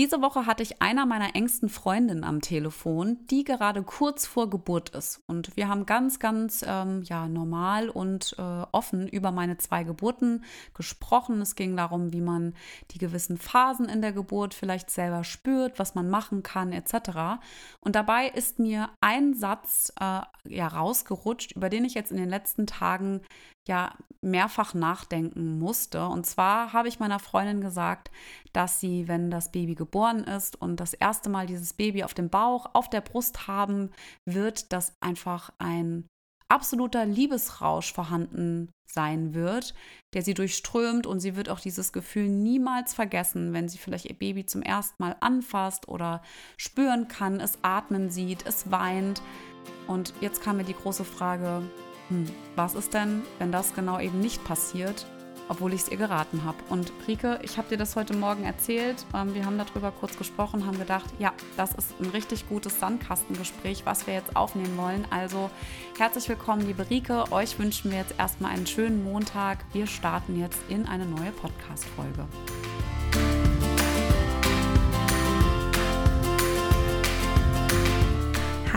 Diese Woche hatte ich einer meiner engsten Freundinnen am Telefon, die gerade kurz vor Geburt ist. Und wir haben ganz, ganz ähm, ja, normal und äh, offen über meine zwei Geburten gesprochen. Es ging darum, wie man die gewissen Phasen in der Geburt vielleicht selber spürt, was man machen kann, etc. Und dabei ist mir ein Satz äh, ja, rausgerutscht, über den ich jetzt in den letzten Tagen ja mehrfach nachdenken musste. Und zwar habe ich meiner Freundin gesagt, dass sie, wenn das Baby geboren ist und das erste Mal dieses Baby auf dem Bauch, auf der Brust haben wird, dass einfach ein absoluter Liebesrausch vorhanden sein wird, der sie durchströmt und sie wird auch dieses Gefühl niemals vergessen, wenn sie vielleicht ihr Baby zum ersten Mal anfasst oder spüren kann, es atmen sieht, es weint. Und jetzt kam mir die große Frage, hm, was ist denn, wenn das genau eben nicht passiert, obwohl ich es ihr geraten habe? Und Rike, ich habe dir das heute Morgen erzählt. Ähm, wir haben darüber kurz gesprochen, haben gedacht, ja, das ist ein richtig gutes Sandkastengespräch, was wir jetzt aufnehmen wollen. Also herzlich willkommen, liebe Rike. Euch wünschen wir jetzt erstmal einen schönen Montag. Wir starten jetzt in eine neue Podcast-Folge.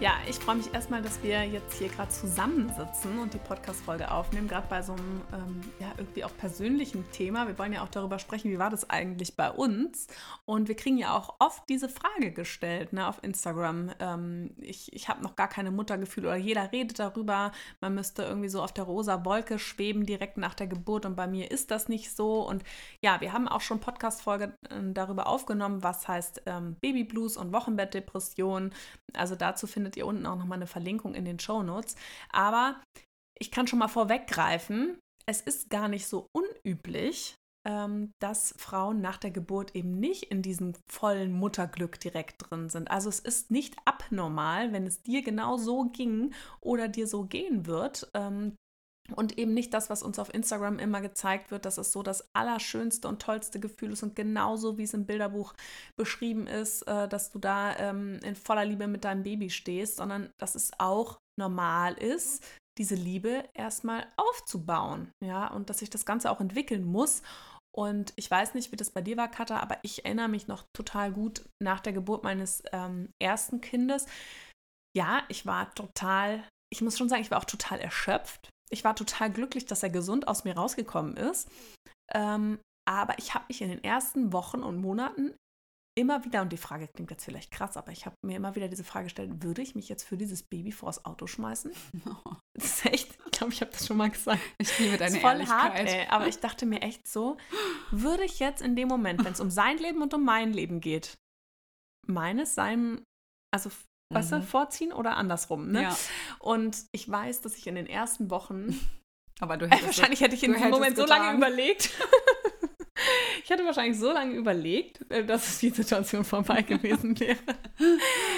Ja, ich freue mich erstmal, dass wir jetzt hier gerade zusammensitzen und die Podcast-Folge aufnehmen, gerade bei so einem ähm, ja, irgendwie auch persönlichen Thema. Wir wollen ja auch darüber sprechen, wie war das eigentlich bei uns? Und wir kriegen ja auch oft diese Frage gestellt ne, auf Instagram. Ähm, ich ich habe noch gar keine Muttergefühle oder jeder redet darüber, man müsste irgendwie so auf der rosa Wolke schweben direkt nach der Geburt und bei mir ist das nicht so. Und ja, wir haben auch schon Podcast-Folge äh, darüber aufgenommen, was heißt ähm, Babyblues und Wochenbettdepression. Also dazu findet ihr unten auch nochmal eine Verlinkung in den Show Notes. Aber ich kann schon mal vorweggreifen, es ist gar nicht so unüblich, ähm, dass Frauen nach der Geburt eben nicht in diesem vollen Mutterglück direkt drin sind. Also es ist nicht abnormal, wenn es dir genau so ging oder dir so gehen wird, ähm, und eben nicht das, was uns auf Instagram immer gezeigt wird, dass es so das allerschönste und tollste Gefühl ist und genauso wie es im Bilderbuch beschrieben ist, äh, dass du da ähm, in voller Liebe mit deinem Baby stehst, sondern dass es auch normal ist, diese Liebe erstmal aufzubauen, ja, und dass sich das Ganze auch entwickeln muss. Und ich weiß nicht, wie das bei dir war, Katha, aber ich erinnere mich noch total gut nach der Geburt meines ähm, ersten Kindes. Ja, ich war total, ich muss schon sagen, ich war auch total erschöpft ich war total glücklich, dass er gesund aus mir rausgekommen ist. Ähm, aber ich habe mich in den ersten Wochen und Monaten immer wieder, und die Frage klingt jetzt vielleicht krass, aber ich habe mir immer wieder diese Frage gestellt, würde ich mich jetzt für dieses Baby vors Auto schmeißen? Das ist echt, ich glaube, ich habe das schon mal gesagt. Ich liebe deine voll Ehrlichkeit. Hart, ey, aber ich dachte mir echt so, würde ich jetzt in dem Moment, wenn es um sein Leben und um mein Leben geht, meines sein, also weißt du, mhm. vorziehen oder andersrum. Ne? Ja. Und ich weiß, dass ich in den ersten Wochen, aber du hättest, wahrscheinlich hätte ich in diesem Moment so lange überlegt. ich hatte wahrscheinlich so lange überlegt, äh, dass die Situation vorbei gewesen wäre.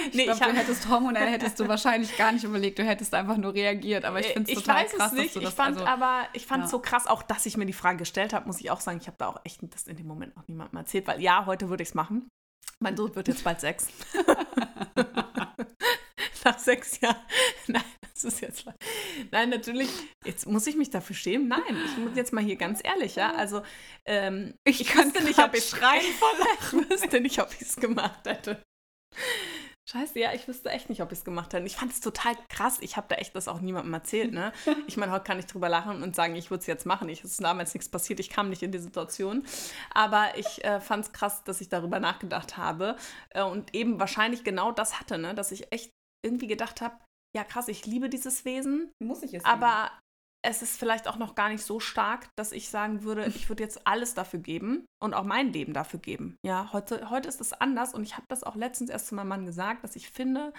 ich nee, glaub, ich du hättest hormonell hättest du wahrscheinlich gar nicht überlegt, du hättest einfach nur reagiert. Aber ich finde es total weiß krass, es nicht. dass du das Ich fand also, aber, ich fand ja. so krass, auch dass ich mir die Frage gestellt habe, muss ich auch sagen, ich habe da auch echt das in dem Moment noch niemandem erzählt, weil ja, heute würde ich es machen. Mein Sohn wird jetzt bald sechs. Nach sechs Jahren. Nein, das ist jetzt. Nein, natürlich. Jetzt muss ich mich dafür schämen. Nein, ich muss jetzt mal hier ganz ehrlich, ja. Also, ähm, ich, ich wüsste nicht, ob ich schreien voll. Ich wüsste nicht, ob ich es gemacht hätte. Scheiße, ja, ich wüsste echt nicht, ob ich es gemacht hätte. Ich fand es total krass. Ich habe da echt das auch niemandem erzählt, ne? Ich meine, heute kann ich drüber lachen und sagen, ich würde es jetzt machen. Ich, es ist damals nichts passiert, ich kam nicht in die Situation. Aber ich äh, fand es krass, dass ich darüber nachgedacht habe äh, und eben wahrscheinlich genau das hatte, ne? Dass ich echt irgendwie gedacht habe, ja krass, ich liebe dieses Wesen. Muss ich es. Aber es ist vielleicht auch noch gar nicht so stark, dass ich sagen würde, ich würde jetzt alles dafür geben und auch mein Leben dafür geben. Ja, heute, heute ist es anders und ich habe das auch letztens erst zu meinem Mann gesagt, dass ich finde,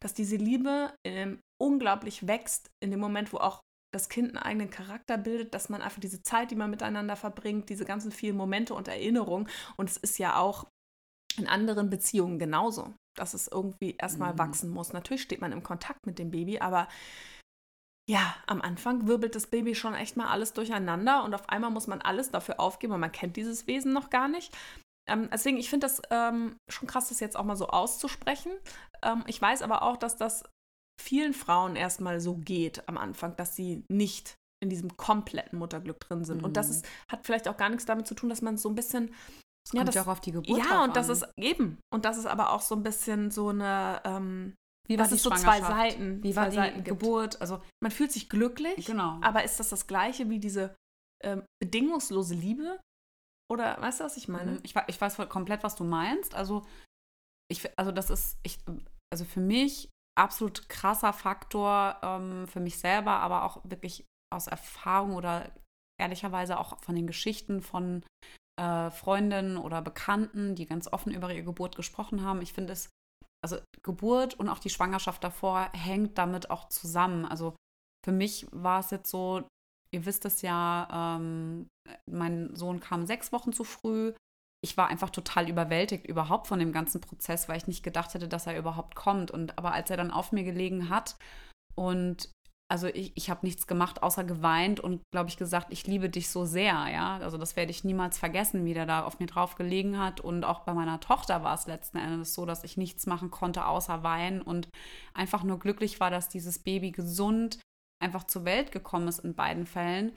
dass diese Liebe ähm, unglaublich wächst in dem Moment, wo auch das Kind einen eigenen Charakter bildet, dass man einfach diese Zeit, die man miteinander verbringt, diese ganzen vielen Momente und Erinnerungen. Und es ist ja auch in anderen Beziehungen genauso, dass es irgendwie erstmal mhm. wachsen muss. Natürlich steht man im Kontakt mit dem Baby, aber ja, am Anfang wirbelt das Baby schon echt mal alles durcheinander und auf einmal muss man alles dafür aufgeben und man kennt dieses Wesen noch gar nicht. Ähm, deswegen, ich finde das ähm, schon krass, das jetzt auch mal so auszusprechen. Ähm, ich weiß aber auch, dass das vielen Frauen erstmal so geht am Anfang, dass sie nicht in diesem kompletten Mutterglück drin sind. Mhm. Und das mhm. ist, hat vielleicht auch gar nichts damit zu tun, dass man so ein bisschen. Das ja, das, ja auch auf die Geburt. Ja, und das ist eben. Und das ist aber auch so ein bisschen so eine. Ähm, wie war das ist so zwei Seiten. Wie war die Seiten Geburt? Also man fühlt sich glücklich, genau. aber ist das das Gleiche wie diese ähm, bedingungslose Liebe? Oder weißt du, was ich meine? Mhm. Ich, ich weiß komplett, was du meinst. Also ich, also das ist, ich, also für mich absolut krasser Faktor ähm, für mich selber, aber auch wirklich aus Erfahrung oder ehrlicherweise auch von den Geschichten von äh, Freundinnen oder Bekannten, die ganz offen über ihre Geburt gesprochen haben. Ich finde es also Geburt und auch die Schwangerschaft davor hängt damit auch zusammen. Also für mich war es jetzt so, ihr wisst es ja, ähm, mein Sohn kam sechs Wochen zu früh. Ich war einfach total überwältigt überhaupt von dem ganzen Prozess, weil ich nicht gedacht hätte, dass er überhaupt kommt. Und aber als er dann auf mir gelegen hat und also ich, ich habe nichts gemacht, außer geweint und, glaube ich, gesagt, ich liebe dich so sehr, ja. Also das werde ich niemals vergessen, wie der da auf mir drauf gelegen hat. Und auch bei meiner Tochter war es letzten Endes so, dass ich nichts machen konnte, außer weinen und einfach nur glücklich war, dass dieses Baby gesund einfach zur Welt gekommen ist in beiden Fällen.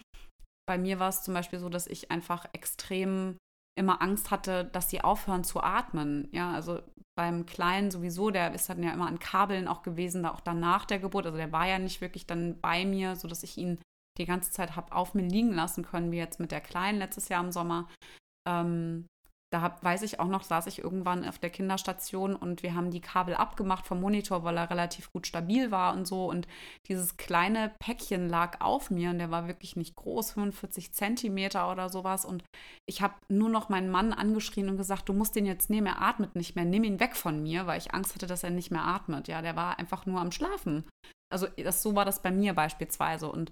Bei mir war es zum Beispiel so, dass ich einfach extrem immer Angst hatte, dass sie aufhören zu atmen. Ja, also beim Kleinen sowieso, der ist dann ja immer an Kabeln auch gewesen, da auch danach der Geburt. Also der war ja nicht wirklich dann bei mir, sodass ich ihn die ganze Zeit habe auf mir liegen lassen können, wie jetzt mit der Kleinen letztes Jahr im Sommer. Ähm, da hab, weiß ich auch noch, saß ich irgendwann auf der Kinderstation und wir haben die Kabel abgemacht vom Monitor, weil er relativ gut stabil war und so. Und dieses kleine Päckchen lag auf mir und der war wirklich nicht groß, 45 Zentimeter oder sowas. Und ich habe nur noch meinen Mann angeschrien und gesagt, du musst den jetzt nehmen, er atmet nicht mehr, nimm ihn weg von mir, weil ich Angst hatte, dass er nicht mehr atmet. Ja, der war einfach nur am Schlafen. Also das, so war das bei mir beispielsweise. Und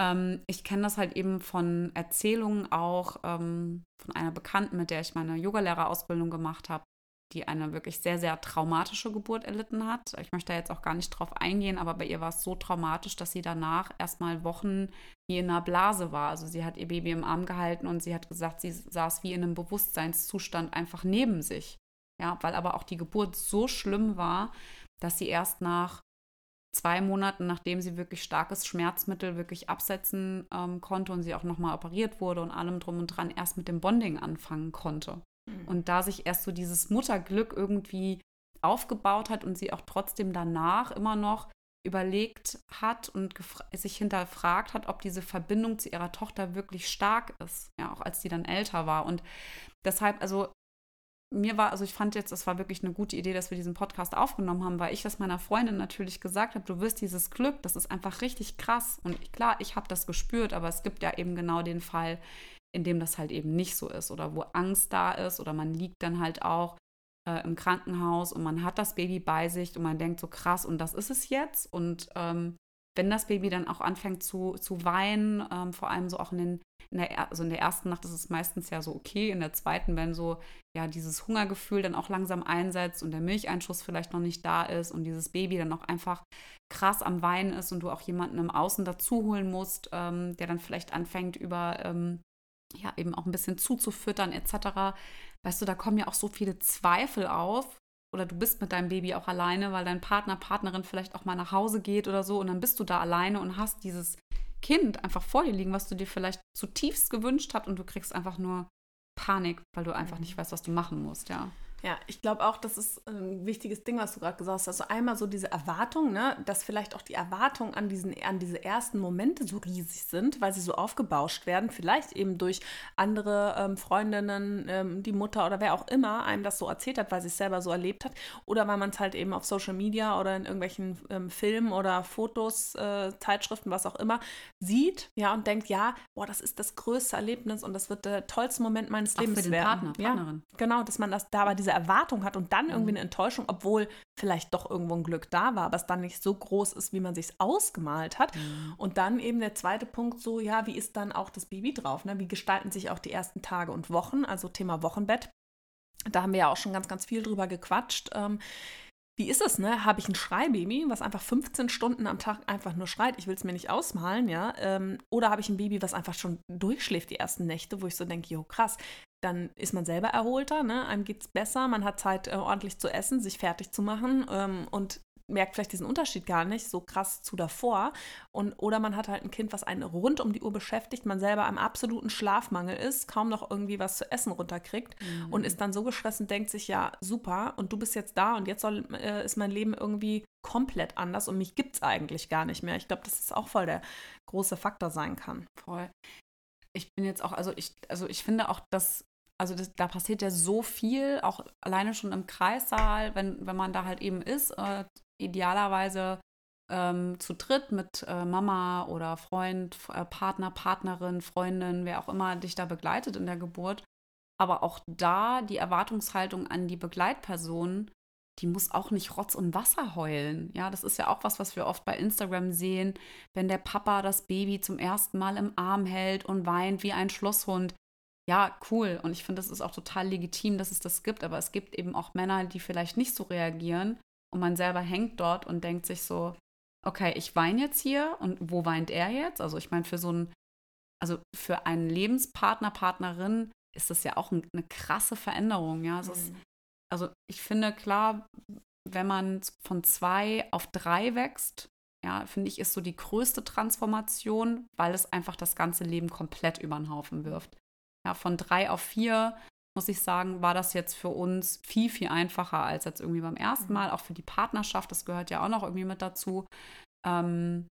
ähm, ich kenne das halt eben von Erzählungen auch ähm, von einer Bekannten, mit der ich meine Yogalehrerausbildung gemacht habe, die eine wirklich sehr, sehr traumatische Geburt erlitten hat. Ich möchte da jetzt auch gar nicht drauf eingehen, aber bei ihr war es so traumatisch, dass sie danach erstmal Wochen wie in einer Blase war. Also sie hat ihr Baby im Arm gehalten und sie hat gesagt, sie saß wie in einem Bewusstseinszustand einfach neben sich. Ja, weil aber auch die Geburt so schlimm war, dass sie erst nach zwei Monaten, nachdem sie wirklich starkes Schmerzmittel wirklich absetzen ähm, konnte und sie auch nochmal operiert wurde und allem drum und dran, erst mit dem Bonding anfangen konnte. Mhm. Und da sich erst so dieses Mutterglück irgendwie aufgebaut hat und sie auch trotzdem danach immer noch überlegt hat und sich hinterfragt hat, ob diese Verbindung zu ihrer Tochter wirklich stark ist, ja, auch als sie dann älter war. Und deshalb, also mir war, also ich fand jetzt, es war wirklich eine gute Idee, dass wir diesen Podcast aufgenommen haben, weil ich das meiner Freundin natürlich gesagt habe, du wirst dieses Glück, das ist einfach richtig krass. Und klar, ich habe das gespürt, aber es gibt ja eben genau den Fall, in dem das halt eben nicht so ist oder wo Angst da ist oder man liegt dann halt auch äh, im Krankenhaus und man hat das Baby bei sich und man denkt so krass und das ist es jetzt. Und ähm, wenn das Baby dann auch anfängt zu, zu weinen, ähm, vor allem so auch in den in der, also in der ersten Nacht ist es meistens ja so okay, in der zweiten, wenn so ja dieses Hungergefühl dann auch langsam einsetzt und der Milcheinschuss vielleicht noch nicht da ist und dieses Baby dann auch einfach krass am Weinen ist und du auch jemanden im Außen dazu holen musst, ähm, der dann vielleicht anfängt über ähm, ja eben auch ein bisschen zuzufüttern etc. Weißt du, da kommen ja auch so viele Zweifel auf, oder du bist mit deinem Baby auch alleine, weil dein Partner, Partnerin vielleicht auch mal nach Hause geht oder so und dann bist du da alleine und hast dieses Kind einfach vor dir liegen, was du dir vielleicht zutiefst gewünscht hast und du kriegst einfach nur Panik, weil du einfach nicht weißt, was du machen musst, ja. Ja, ich glaube auch, das ist ein wichtiges Ding, was du gerade gesagt hast. Also einmal so diese Erwartung, ne, dass vielleicht auch die Erwartungen an, diesen, an diese ersten Momente so riesig sind, weil sie so aufgebauscht werden, vielleicht eben durch andere ähm, Freundinnen, ähm, die Mutter oder wer auch immer einem das so erzählt hat, weil sie es selber so erlebt hat, oder weil man es halt eben auf Social Media oder in irgendwelchen ähm, Filmen oder Fotos, äh, Zeitschriften, was auch immer, sieht, ja, und denkt, ja, boah, das ist das größte Erlebnis und das wird der tollste Moment meines auch Lebens für den werden. Partner, Partnerin. Ja, genau, dass man das da aber diese Erwartung hat und dann irgendwie mhm. eine Enttäuschung, obwohl vielleicht doch irgendwo ein Glück da war, aber es dann nicht so groß ist, wie man sich ausgemalt hat. Mhm. Und dann eben der zweite Punkt so, ja, wie ist dann auch das Baby drauf? Ne? Wie gestalten sich auch die ersten Tage und Wochen? Also Thema Wochenbett. Da haben wir ja auch schon ganz, ganz viel drüber gequatscht. Ähm, wie ist es, ne? Habe ich ein Schreibaby, was einfach 15 Stunden am Tag einfach nur schreit? Ich will es mir nicht ausmalen, ja? Ähm, oder habe ich ein Baby, was einfach schon durchschläft die ersten Nächte, wo ich so denke, jo, krass, dann ist man selber erholter, ne? einem geht es besser, man hat Zeit, äh, ordentlich zu essen, sich fertig zu machen ähm, und merkt vielleicht diesen Unterschied gar nicht so krass zu davor. Und, oder man hat halt ein Kind, was einen rund um die Uhr beschäftigt, man selber am absoluten Schlafmangel ist, kaum noch irgendwie was zu essen runterkriegt mhm. und ist dann so gestresst und denkt sich, ja, super, und du bist jetzt da und jetzt soll, äh, ist mein Leben irgendwie komplett anders und mich gibt es eigentlich gar nicht mehr. Ich glaube, dass es auch voll der große Faktor sein kann. Voll. Ich bin jetzt auch, also ich, also ich finde auch, dass also das, da passiert ja so viel, auch alleine schon im Kreissaal, wenn, wenn man da halt eben ist, äh, idealerweise ähm, zu dritt mit äh, Mama oder Freund, äh, Partner, Partnerin, Freundin, wer auch immer dich da begleitet in der Geburt. Aber auch da die Erwartungshaltung an die Begleitperson, die muss auch nicht Rotz und Wasser heulen. Ja, das ist ja auch was, was wir oft bei Instagram sehen, wenn der Papa das Baby zum ersten Mal im Arm hält und weint wie ein Schlosshund ja, cool. Und ich finde, das ist auch total legitim, dass es das gibt. Aber es gibt eben auch Männer, die vielleicht nicht so reagieren. Und man selber hängt dort und denkt sich so, okay, ich weine jetzt hier und wo weint er jetzt? Also ich meine, für so ein, also für einen Lebenspartner, Partnerin ist das ja auch eine krasse Veränderung, ja. Also, mhm. es, also ich finde klar, wenn man von zwei auf drei wächst, ja, finde ich, ist so die größte Transformation, weil es einfach das ganze Leben komplett über den Haufen wirft. Ja, von drei auf vier, muss ich sagen, war das jetzt für uns viel, viel einfacher als jetzt irgendwie beim ersten mhm. Mal. Auch für die Partnerschaft, das gehört ja auch noch irgendwie mit dazu. Ähm,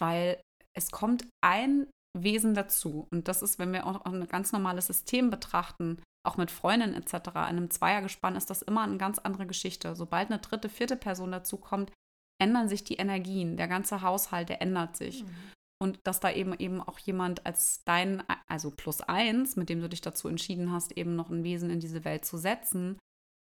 weil es kommt ein Wesen dazu. Und das ist, wenn wir auch ein ganz normales System betrachten, auch mit Freundinnen etc., in einem Zweiergespann ist das immer eine ganz andere Geschichte. Sobald eine dritte, vierte Person dazu kommt, ändern sich die Energien. Der ganze Haushalt, der ändert sich. Mhm und dass da eben eben auch jemand als dein, also plus eins, mit dem du dich dazu entschieden hast, eben noch ein Wesen in diese Welt zu setzen,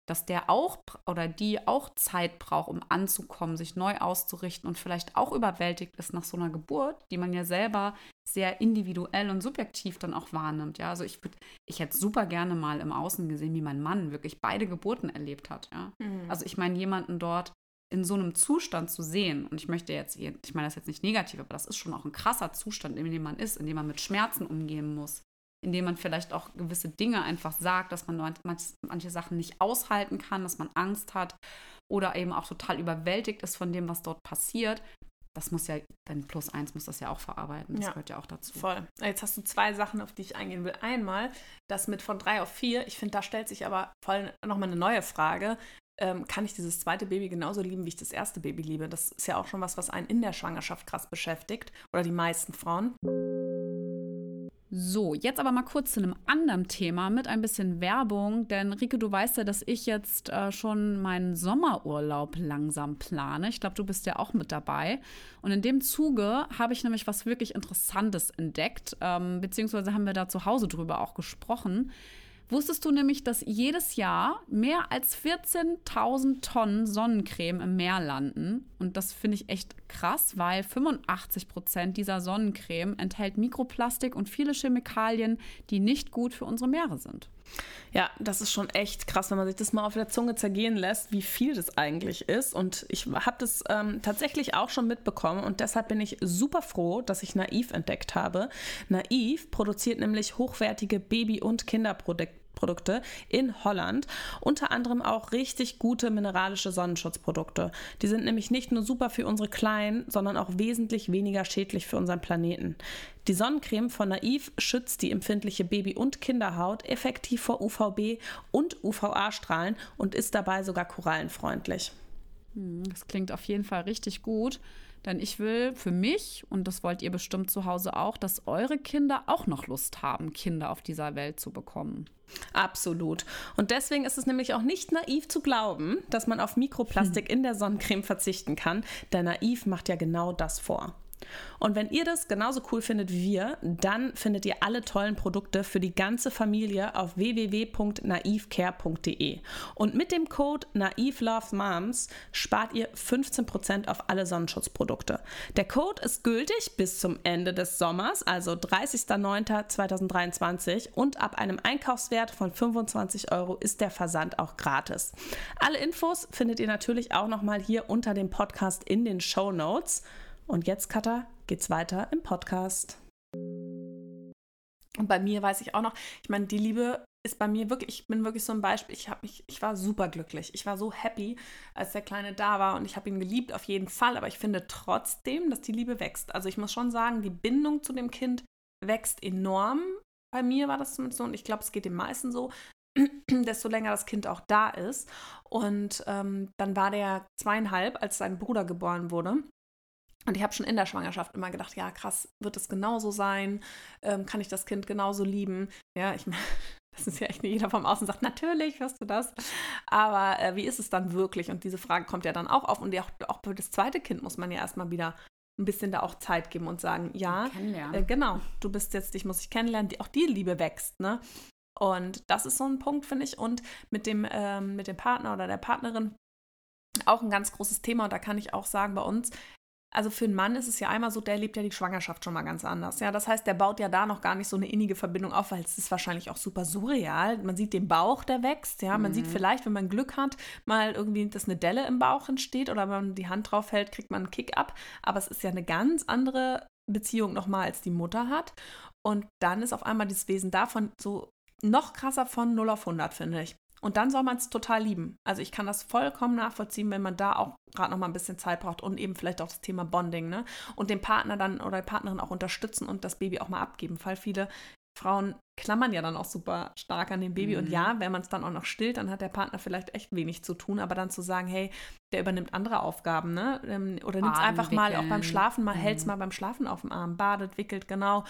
dass der auch oder die auch Zeit braucht, um anzukommen, sich neu auszurichten und vielleicht auch überwältigt ist nach so einer Geburt, die man ja selber sehr individuell und subjektiv dann auch wahrnimmt. Ja, also ich würde, ich hätte super gerne mal im Außen gesehen, wie mein Mann wirklich beide Geburten erlebt hat. Ja, mhm. also ich meine jemanden dort, in so einem Zustand zu sehen, und ich möchte jetzt, ich meine das jetzt nicht negativ, aber das ist schon auch ein krasser Zustand, in dem man ist, in dem man mit Schmerzen umgehen muss, in dem man vielleicht auch gewisse Dinge einfach sagt, dass man manche, manche Sachen nicht aushalten kann, dass man Angst hat oder eben auch total überwältigt ist von dem, was dort passiert. Das muss ja, dein Plus eins muss das ja auch verarbeiten. Das ja, gehört ja auch dazu. Voll. Jetzt hast du zwei Sachen, auf die ich eingehen will. Einmal das mit von drei auf vier. Ich finde, da stellt sich aber voll nochmal eine neue Frage ähm, kann ich dieses zweite Baby genauso lieben, wie ich das erste Baby liebe. Das ist ja auch schon was, was einen in der Schwangerschaft krass beschäftigt. Oder die meisten Frauen. So, jetzt aber mal kurz zu einem anderen Thema mit ein bisschen Werbung, denn Rike, du weißt ja, dass ich jetzt äh, schon meinen Sommerurlaub langsam plane. Ich glaube, du bist ja auch mit dabei. Und in dem Zuge habe ich nämlich was wirklich Interessantes entdeckt, ähm, beziehungsweise haben wir da zu Hause drüber auch gesprochen. Wusstest du nämlich, dass jedes Jahr mehr als 14.000 Tonnen Sonnencreme im Meer landen? Und das finde ich echt krass, weil 85 Prozent dieser Sonnencreme enthält Mikroplastik und viele Chemikalien, die nicht gut für unsere Meere sind. Ja, das ist schon echt krass, wenn man sich das mal auf der Zunge zergehen lässt, wie viel das eigentlich ist. Und ich habe das ähm, tatsächlich auch schon mitbekommen und deshalb bin ich super froh, dass ich Naiv entdeckt habe. Naiv produziert nämlich hochwertige Baby- und Kinderprodukte Produkte in Holland. Unter anderem auch richtig gute mineralische Sonnenschutzprodukte. Die sind nämlich nicht nur super für unsere Kleinen, sondern auch wesentlich weniger schädlich für unseren Planeten. Die Sonnencreme von Naiv schützt die empfindliche Baby- und Kinderhaut effektiv vor UVB und UVA-Strahlen und ist dabei sogar korallenfreundlich. Hm, das klingt auf jeden Fall richtig gut. Denn ich will für mich, und das wollt ihr bestimmt zu Hause auch, dass eure Kinder auch noch Lust haben, Kinder auf dieser Welt zu bekommen. Absolut. Und deswegen ist es nämlich auch nicht naiv zu glauben, dass man auf Mikroplastik hm. in der Sonnencreme verzichten kann, denn naiv macht ja genau das vor. Und wenn ihr das genauso cool findet wie wir, dann findet ihr alle tollen Produkte für die ganze Familie auf www.naivecare.de. Und mit dem Code NaivLoveMoms spart ihr 15% auf alle Sonnenschutzprodukte. Der Code ist gültig bis zum Ende des Sommers, also 30.09.2023 und ab einem Einkaufswert von 25 Euro ist der Versand auch gratis. Alle Infos findet ihr natürlich auch nochmal hier unter dem Podcast in den Show Notes. Und jetzt, Katha, geht's weiter im Podcast. Und bei mir weiß ich auch noch, ich meine, die Liebe ist bei mir wirklich, ich bin wirklich so ein Beispiel. Ich habe mich, ich war super glücklich. Ich war so happy, als der Kleine da war und ich habe ihn geliebt auf jeden Fall. Aber ich finde trotzdem, dass die Liebe wächst. Also ich muss schon sagen, die Bindung zu dem Kind wächst enorm. Bei mir war das zumindest so und ich glaube, es geht den meisten so, desto länger das Kind auch da ist. Und ähm, dann war der zweieinhalb, als sein Bruder geboren wurde. Und ich habe schon in der Schwangerschaft immer gedacht, ja, krass, wird es genauso sein? Ähm, kann ich das Kind genauso lieben? Ja, ich meine, das ist ja echt nicht jeder vom Außen sagt, natürlich wirst du das. Aber äh, wie ist es dann wirklich? Und diese Frage kommt ja dann auch auf. Und auch, auch für das zweite Kind muss man ja erstmal wieder ein bisschen da auch Zeit geben und sagen, ja, äh, genau, du bist jetzt, dich muss ich kennenlernen, die, auch die Liebe wächst, ne? Und das ist so ein Punkt, finde ich. Und mit dem, ähm, mit dem Partner oder der Partnerin auch ein ganz großes Thema. Und da kann ich auch sagen, bei uns, also für einen Mann ist es ja einmal so, der lebt ja die Schwangerschaft schon mal ganz anders. Ja, das heißt, der baut ja da noch gar nicht so eine innige Verbindung auf, weil es ist wahrscheinlich auch super surreal. Man sieht den Bauch, der wächst. Ja, man mhm. sieht vielleicht, wenn man Glück hat, mal irgendwie, dass eine Delle im Bauch entsteht oder wenn man die Hand drauf hält, kriegt man einen Kick ab. Aber es ist ja eine ganz andere Beziehung nochmal, als die Mutter hat. Und dann ist auf einmal dieses Wesen davon so noch krasser von 0 auf 100, finde ich. Und dann soll man es total lieben. Also ich kann das vollkommen nachvollziehen, wenn man da auch gerade noch mal ein bisschen Zeit braucht und eben vielleicht auch das Thema Bonding, ne? Und den Partner dann oder die Partnerin auch unterstützen und das Baby auch mal abgeben, weil viele Frauen klammern ja dann auch super stark an dem Baby. Mhm. Und ja, wenn man es dann auch noch stillt, dann hat der Partner vielleicht echt wenig zu tun. Aber dann zu sagen, hey, der übernimmt andere Aufgaben, ne? Ähm, oder nimmt es einfach wickeln. mal auch beim Schlafen, mal mhm. hält es mal beim Schlafen auf dem Arm, badet, wickelt, genau.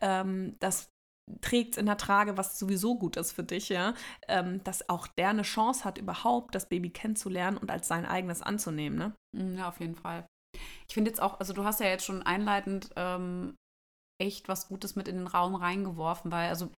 Ähm, das trägt in der Trage, was sowieso gut ist für dich, ja, ähm, dass auch der eine Chance hat, überhaupt das Baby kennenzulernen und als sein eigenes anzunehmen, ne? Mhm, ja, auf jeden Fall. Ich finde jetzt auch, also du hast ja jetzt schon einleitend ähm, echt was Gutes mit in den Raum reingeworfen, weil, also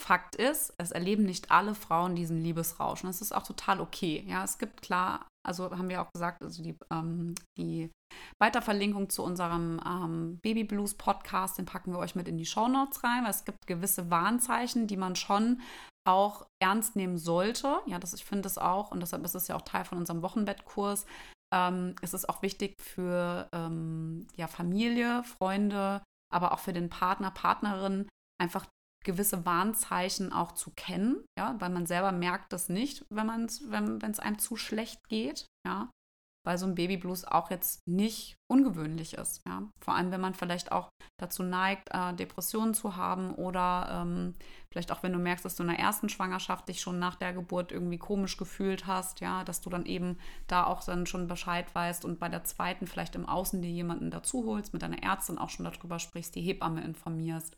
Fakt ist, es erleben nicht alle Frauen diesen Liebesrausch. Und das ist auch total okay. Ja, es gibt klar, also haben wir auch gesagt, also die, ähm, die Weiterverlinkung zu unserem ähm, Baby Blues Podcast, den packen wir euch mit in die Show Notes rein, weil es gibt gewisse Warnzeichen, die man schon auch ernst nehmen sollte. Ja, das, ich finde es auch, und deshalb ist es ja auch Teil von unserem Wochenbettkurs. Ähm, es ist auch wichtig für ähm, ja, Familie, Freunde, aber auch für den Partner, Partnerin, einfach gewisse Warnzeichen auch zu kennen, ja, weil man selber merkt das nicht, wenn man wenn es einem zu schlecht geht, ja, weil so ein Babyblues auch jetzt nicht ungewöhnlich ist, ja, vor allem wenn man vielleicht auch dazu neigt, äh, Depressionen zu haben oder ähm, vielleicht auch wenn du merkst, dass du in der ersten Schwangerschaft dich schon nach der Geburt irgendwie komisch gefühlt hast, ja, dass du dann eben da auch dann schon Bescheid weißt und bei der zweiten vielleicht im Außen dir jemanden dazu holst, mit deiner Ärztin auch schon darüber sprichst, die Hebamme informierst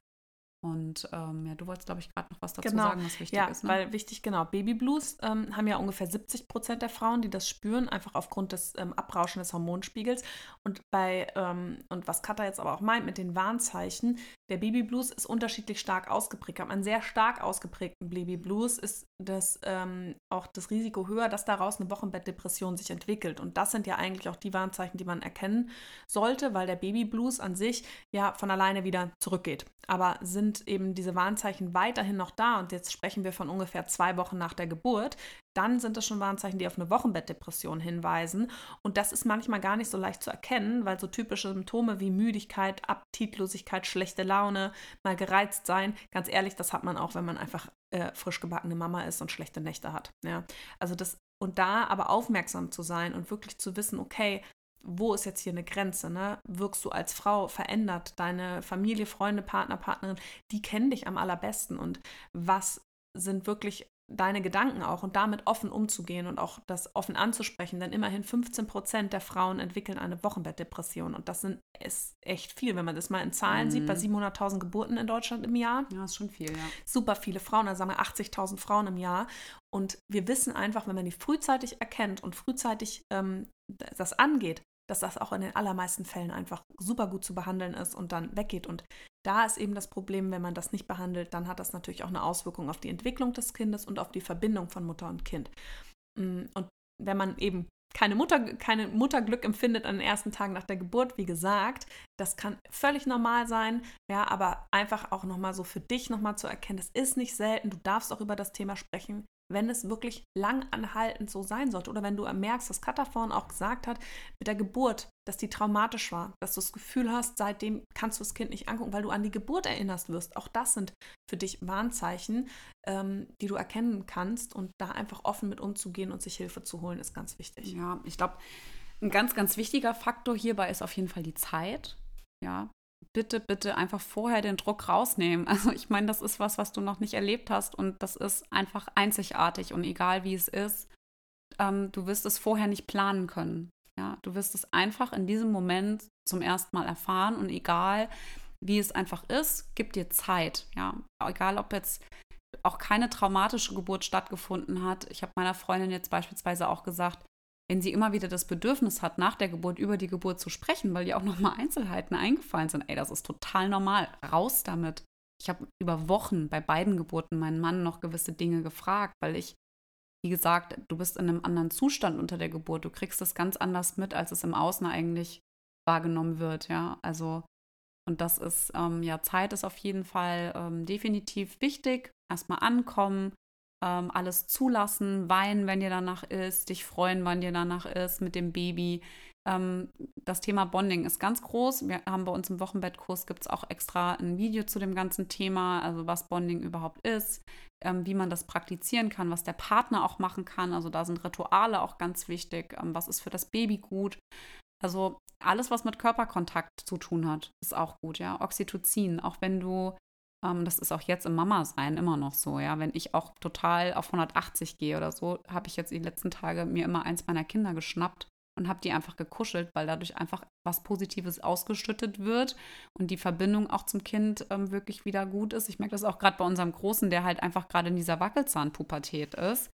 und ähm, ja, du wolltest, glaube ich, gerade noch was dazu genau. sagen, was wichtig ja, ist. Ne? Weil wichtig, genau, Babyblues ähm, haben ja ungefähr 70 Prozent der Frauen, die das spüren, einfach aufgrund des ähm, Abrauschen des Hormonspiegels. Und bei, ähm, und was Katha jetzt aber auch meint mit den Warnzeichen, der Babyblues ist unterschiedlich stark ausgeprägt. Am einen sehr stark ausgeprägten Babyblues ist das ähm, auch das Risiko höher, dass daraus eine Wochenbettdepression sich entwickelt. Und das sind ja eigentlich auch die Warnzeichen, die man erkennen sollte, weil der Babyblues an sich ja von alleine wieder zurückgeht. Aber sind eben diese Warnzeichen weiterhin noch da und jetzt sprechen wir von ungefähr zwei Wochen nach der Geburt, dann sind das schon Warnzeichen, die auf eine Wochenbettdepression hinweisen. Und das ist manchmal gar nicht so leicht zu erkennen, weil so typische Symptome wie Müdigkeit, Appetitlosigkeit, schlechte Laune, mal gereizt sein, ganz ehrlich, das hat man auch, wenn man einfach äh, frisch gebackene Mama ist und schlechte Nächte hat. Ja? Also das und da aber aufmerksam zu sein und wirklich zu wissen, okay, wo ist jetzt hier eine Grenze? Ne? Wirkst du als Frau verändert? Deine Familie, Freunde, Partner, Partnerin, die kennen dich am allerbesten. Und was sind wirklich deine Gedanken auch und damit offen umzugehen und auch das offen anzusprechen, denn immerhin 15 Prozent der Frauen entwickeln eine Wochenbettdepression und das sind, ist echt viel, wenn man das mal in Zahlen mhm. sieht, bei 700.000 Geburten in Deutschland im Jahr. Ja, ist schon viel, ja. Super viele Frauen, da sagen wir 80.000 Frauen im Jahr und wir wissen einfach, wenn man die frühzeitig erkennt und frühzeitig ähm, das angeht, dass das auch in den allermeisten Fällen einfach super gut zu behandeln ist und dann weggeht. Und da ist eben das Problem, wenn man das nicht behandelt, dann hat das natürlich auch eine Auswirkung auf die Entwicklung des Kindes und auf die Verbindung von Mutter und Kind. Mm, und wenn man eben keine, Mutter, keine Mutterglück empfindet an den ersten Tagen nach der Geburt, wie gesagt, das kann völlig normal sein, ja, aber einfach auch nochmal so für dich nochmal zu erkennen, das ist nicht selten, du darfst auch über das Thema sprechen, wenn es wirklich lang anhaltend so sein sollte. Oder wenn du merkst, dass Katha vorhin auch gesagt hat, mit der Geburt, dass die traumatisch war, dass du das Gefühl hast, seitdem kannst du das Kind nicht angucken, weil du an die Geburt erinnerst wirst. Auch das sind für dich Warnzeichen, ähm, die du erkennen kannst. Und da einfach offen mit umzugehen und sich Hilfe zu holen, ist ganz wichtig. Ja, ich glaube, ein ganz, ganz wichtiger Faktor hierbei ist auf jeden Fall die Zeit. Ja, bitte, bitte einfach vorher den Druck rausnehmen. Also ich meine, das ist was, was du noch nicht erlebt hast und das ist einfach einzigartig und egal wie es ist, ähm, du wirst es vorher nicht planen können. Ja, du wirst es einfach in diesem Moment zum ersten Mal erfahren und egal wie es einfach ist, gib dir Zeit. Ja, egal ob jetzt auch keine traumatische Geburt stattgefunden hat. Ich habe meiner Freundin jetzt beispielsweise auch gesagt, wenn sie immer wieder das Bedürfnis hat, nach der Geburt über die Geburt zu sprechen, weil ihr auch nochmal Einzelheiten eingefallen sind, ey, das ist total normal, raus damit. Ich habe über Wochen bei beiden Geburten meinen Mann noch gewisse Dinge gefragt, weil ich, wie gesagt, du bist in einem anderen Zustand unter der Geburt. Du kriegst das ganz anders mit, als es im Außen eigentlich wahrgenommen wird, ja. Also, und das ist, ähm, ja, Zeit ist auf jeden Fall ähm, definitiv wichtig. Erstmal ankommen, ähm, alles zulassen, weinen, wenn dir danach ist, dich freuen, wann dir danach ist mit dem Baby. Ähm, das Thema Bonding ist ganz groß. Wir haben bei uns im Wochenbettkurs gibt es auch extra ein Video zu dem ganzen Thema, also was Bonding überhaupt ist, ähm, wie man das praktizieren kann, was der Partner auch machen kann. Also da sind Rituale auch ganz wichtig. Ähm, was ist für das Baby gut? Also alles, was mit Körperkontakt zu tun hat, ist auch gut, ja. Oxytocin, auch wenn du das ist auch jetzt im Mama-Sein immer noch so, ja. Wenn ich auch total auf 180 gehe oder so, habe ich jetzt die letzten Tage mir immer eins meiner Kinder geschnappt und habe die einfach gekuschelt, weil dadurch einfach was Positives ausgeschüttet wird und die Verbindung auch zum Kind ähm, wirklich wieder gut ist. Ich merke das auch gerade bei unserem Großen, der halt einfach gerade in dieser Wackelzahnpubertät ist.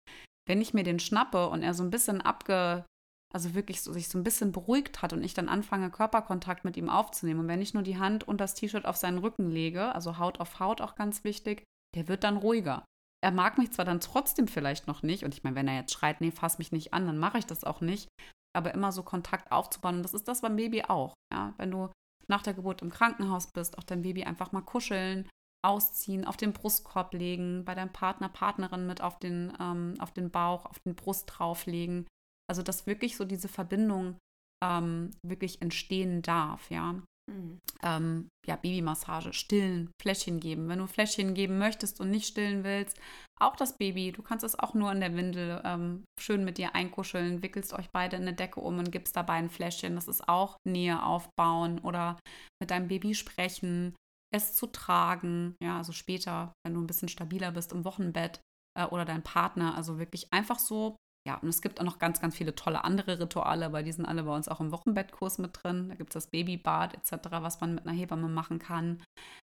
Wenn ich mir den schnappe und er so ein bisschen abge also wirklich so, sich so ein bisschen beruhigt hat und ich dann anfange, Körperkontakt mit ihm aufzunehmen. Und wenn ich nur die Hand und das T-Shirt auf seinen Rücken lege, also Haut auf Haut auch ganz wichtig, der wird dann ruhiger. Er mag mich zwar dann trotzdem vielleicht noch nicht, und ich meine, wenn er jetzt schreit, nee, fass mich nicht an, dann mache ich das auch nicht, aber immer so Kontakt aufzubauen. Und das ist das beim Baby auch. Ja? Wenn du nach der Geburt im Krankenhaus bist, auch dein Baby einfach mal kuscheln, ausziehen, auf den Brustkorb legen, bei deinem Partner, Partnerin mit auf den, ähm, auf den Bauch, auf den Brust drauflegen also, dass wirklich so diese Verbindung ähm, wirklich entstehen darf, ja. Mhm. Ähm, ja, Babymassage, stillen, Fläschchen geben. Wenn du Fläschchen geben möchtest und nicht stillen willst, auch das Baby, du kannst es auch nur in der Windel ähm, schön mit dir einkuscheln, wickelst euch beide in eine Decke um und gibst dabei ein Fläschchen. Das ist auch Nähe aufbauen oder mit deinem Baby sprechen, es zu tragen. Ja, also später, wenn du ein bisschen stabiler bist im Wochenbett äh, oder dein Partner. Also wirklich einfach so ja, und es gibt auch noch ganz, ganz viele tolle andere Rituale, aber die sind alle bei uns auch im Wochenbettkurs mit drin. Da gibt es das Babybad etc., was man mit einer Hebamme machen kann.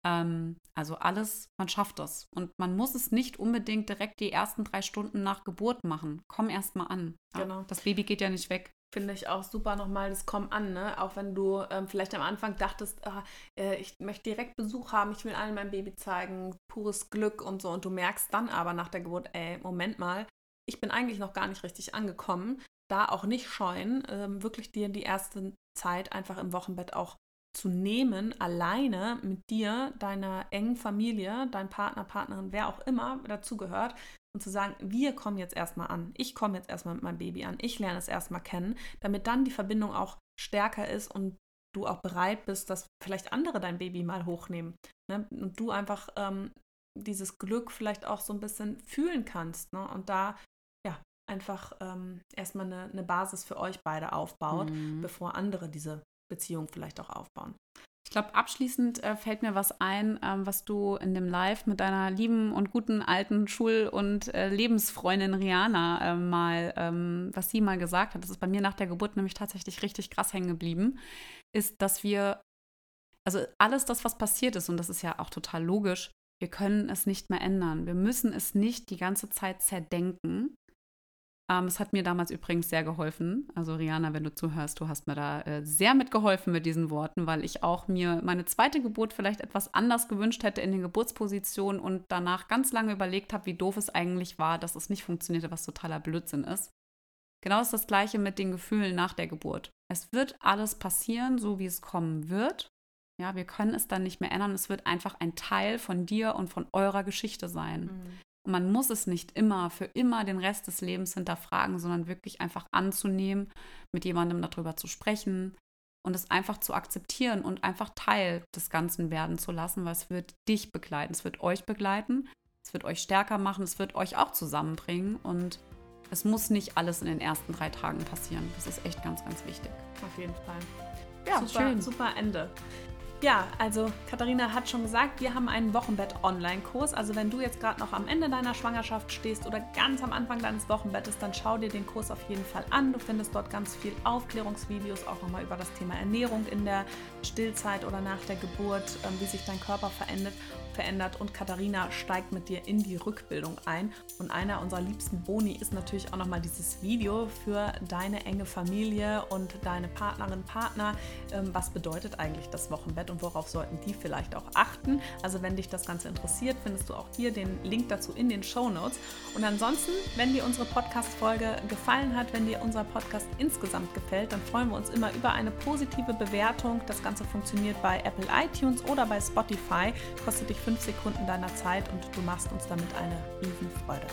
Ähm, also alles, man schafft das. Und man muss es nicht unbedingt direkt die ersten drei Stunden nach Geburt machen. Komm erst mal an. Ja, genau. Das Baby geht ja nicht weg. Finde ich auch super nochmal, das Komm an, ne? Auch wenn du ähm, vielleicht am Anfang dachtest, ah, äh, ich möchte direkt Besuch haben, ich will allen mein Baby zeigen, pures Glück und so. Und du merkst dann aber nach der Geburt, ey, Moment mal, ich bin eigentlich noch gar nicht richtig angekommen, da auch nicht scheuen, ähm, wirklich dir die erste Zeit einfach im Wochenbett auch zu nehmen, alleine mit dir, deiner engen Familie, dein Partner, Partnerin, wer auch immer dazugehört und zu sagen, wir kommen jetzt erstmal an. Ich komme jetzt erstmal mit meinem Baby an. Ich lerne es erstmal kennen, damit dann die Verbindung auch stärker ist und du auch bereit bist, dass vielleicht andere dein Baby mal hochnehmen. Ne? Und du einfach ähm, dieses Glück vielleicht auch so ein bisschen fühlen kannst. Ne? Und da einfach ähm, erstmal eine, eine, Basis für euch beide aufbaut, mhm. bevor andere diese Beziehung vielleicht auch aufbauen. Ich glaube, abschließend äh, fällt mir was ein, ähm, was du in dem Live mit deiner lieben und guten alten Schul- und äh, Lebensfreundin Rihanna äh, mal, ähm, was sie mal gesagt hat, das ist bei mir nach der Geburt nämlich tatsächlich richtig krass hängen geblieben, ist, dass wir, also alles das, was passiert ist, und das ist ja auch total logisch, wir können es nicht mehr ändern. Wir müssen es nicht die ganze Zeit zerdenken, Ähm, es hat mir damals übrigens sehr geholfen. Also Rihanna, wenn du zuhörst, du hast mir da äh, sehr mitgeholfen mit diesen Worten, weil ich auch mir meine zweite Geburt vielleicht etwas anders gewünscht hätte in den Geburtspositionen und danach ganz lange überlegt habe, wie doof es eigentlich war, dass es nicht funktionierte, was totaler Blödsinn ist. Genau ist das gleiche mit den Gefühlen nach der Geburt. Es wird alles passieren, so wie es kommen wird. Ja, wir können es dann nicht mehr ändern. Es wird einfach ein Teil von dir und von eurer Geschichte sein. Mhm. Und man muss es nicht immer für immer den Rest des Lebens hinterfragen, sondern wirklich einfach anzunehmen, mit jemandem darüber zu sprechen und es einfach zu akzeptieren und einfach Teil des Ganzen werden zu lassen, weil es wird dich begleiten, es wird euch begleiten, es wird euch stärker machen, es wird euch auch zusammenbringen und es muss nicht alles in den ersten drei Tagen passieren. Das ist echt ganz, ganz wichtig. Auf jeden Fall. Ja, super, schön. super Ende. Ja, also Katharina hat schon gesagt, wir haben einen Wochenbett-Online-Kurs. Also wenn du jetzt gerade noch am Ende deiner Schwangerschaft stehst oder ganz am Anfang deines Wochenbettes, dann schau dir den Kurs auf jeden Fall an. Du findest dort ganz viel Aufklärungsvideos, auch nochmal über das Thema Ernährung in der Stillzeit oder nach der Geburt, ähm, wie sich dein Körper verändert verändert und Katharina steigt mit dir in die Rückbildung ein. Und einer unserer liebsten Boni ist natürlich auch nochmal dieses Video für deine enge Familie und deine Partnerin, Partner. Ähm, was bedeutet eigentlich das Wochenbett und worauf sollten die vielleicht auch achten? Also wenn dich das Ganze interessiert, findest du auch hier den Link dazu in den Show Notes. Und ansonsten, wenn dir unsere Podcast-Folge gefallen hat, wenn dir unser Podcast insgesamt gefällt, dann freuen wir uns immer über eine positive Bewertung. Das Ganze funktioniert bei Apple iTunes oder bei Spotify. Kostet dich fünf Sekunden deiner Zeit und du machst uns damit eine Riesenfreude.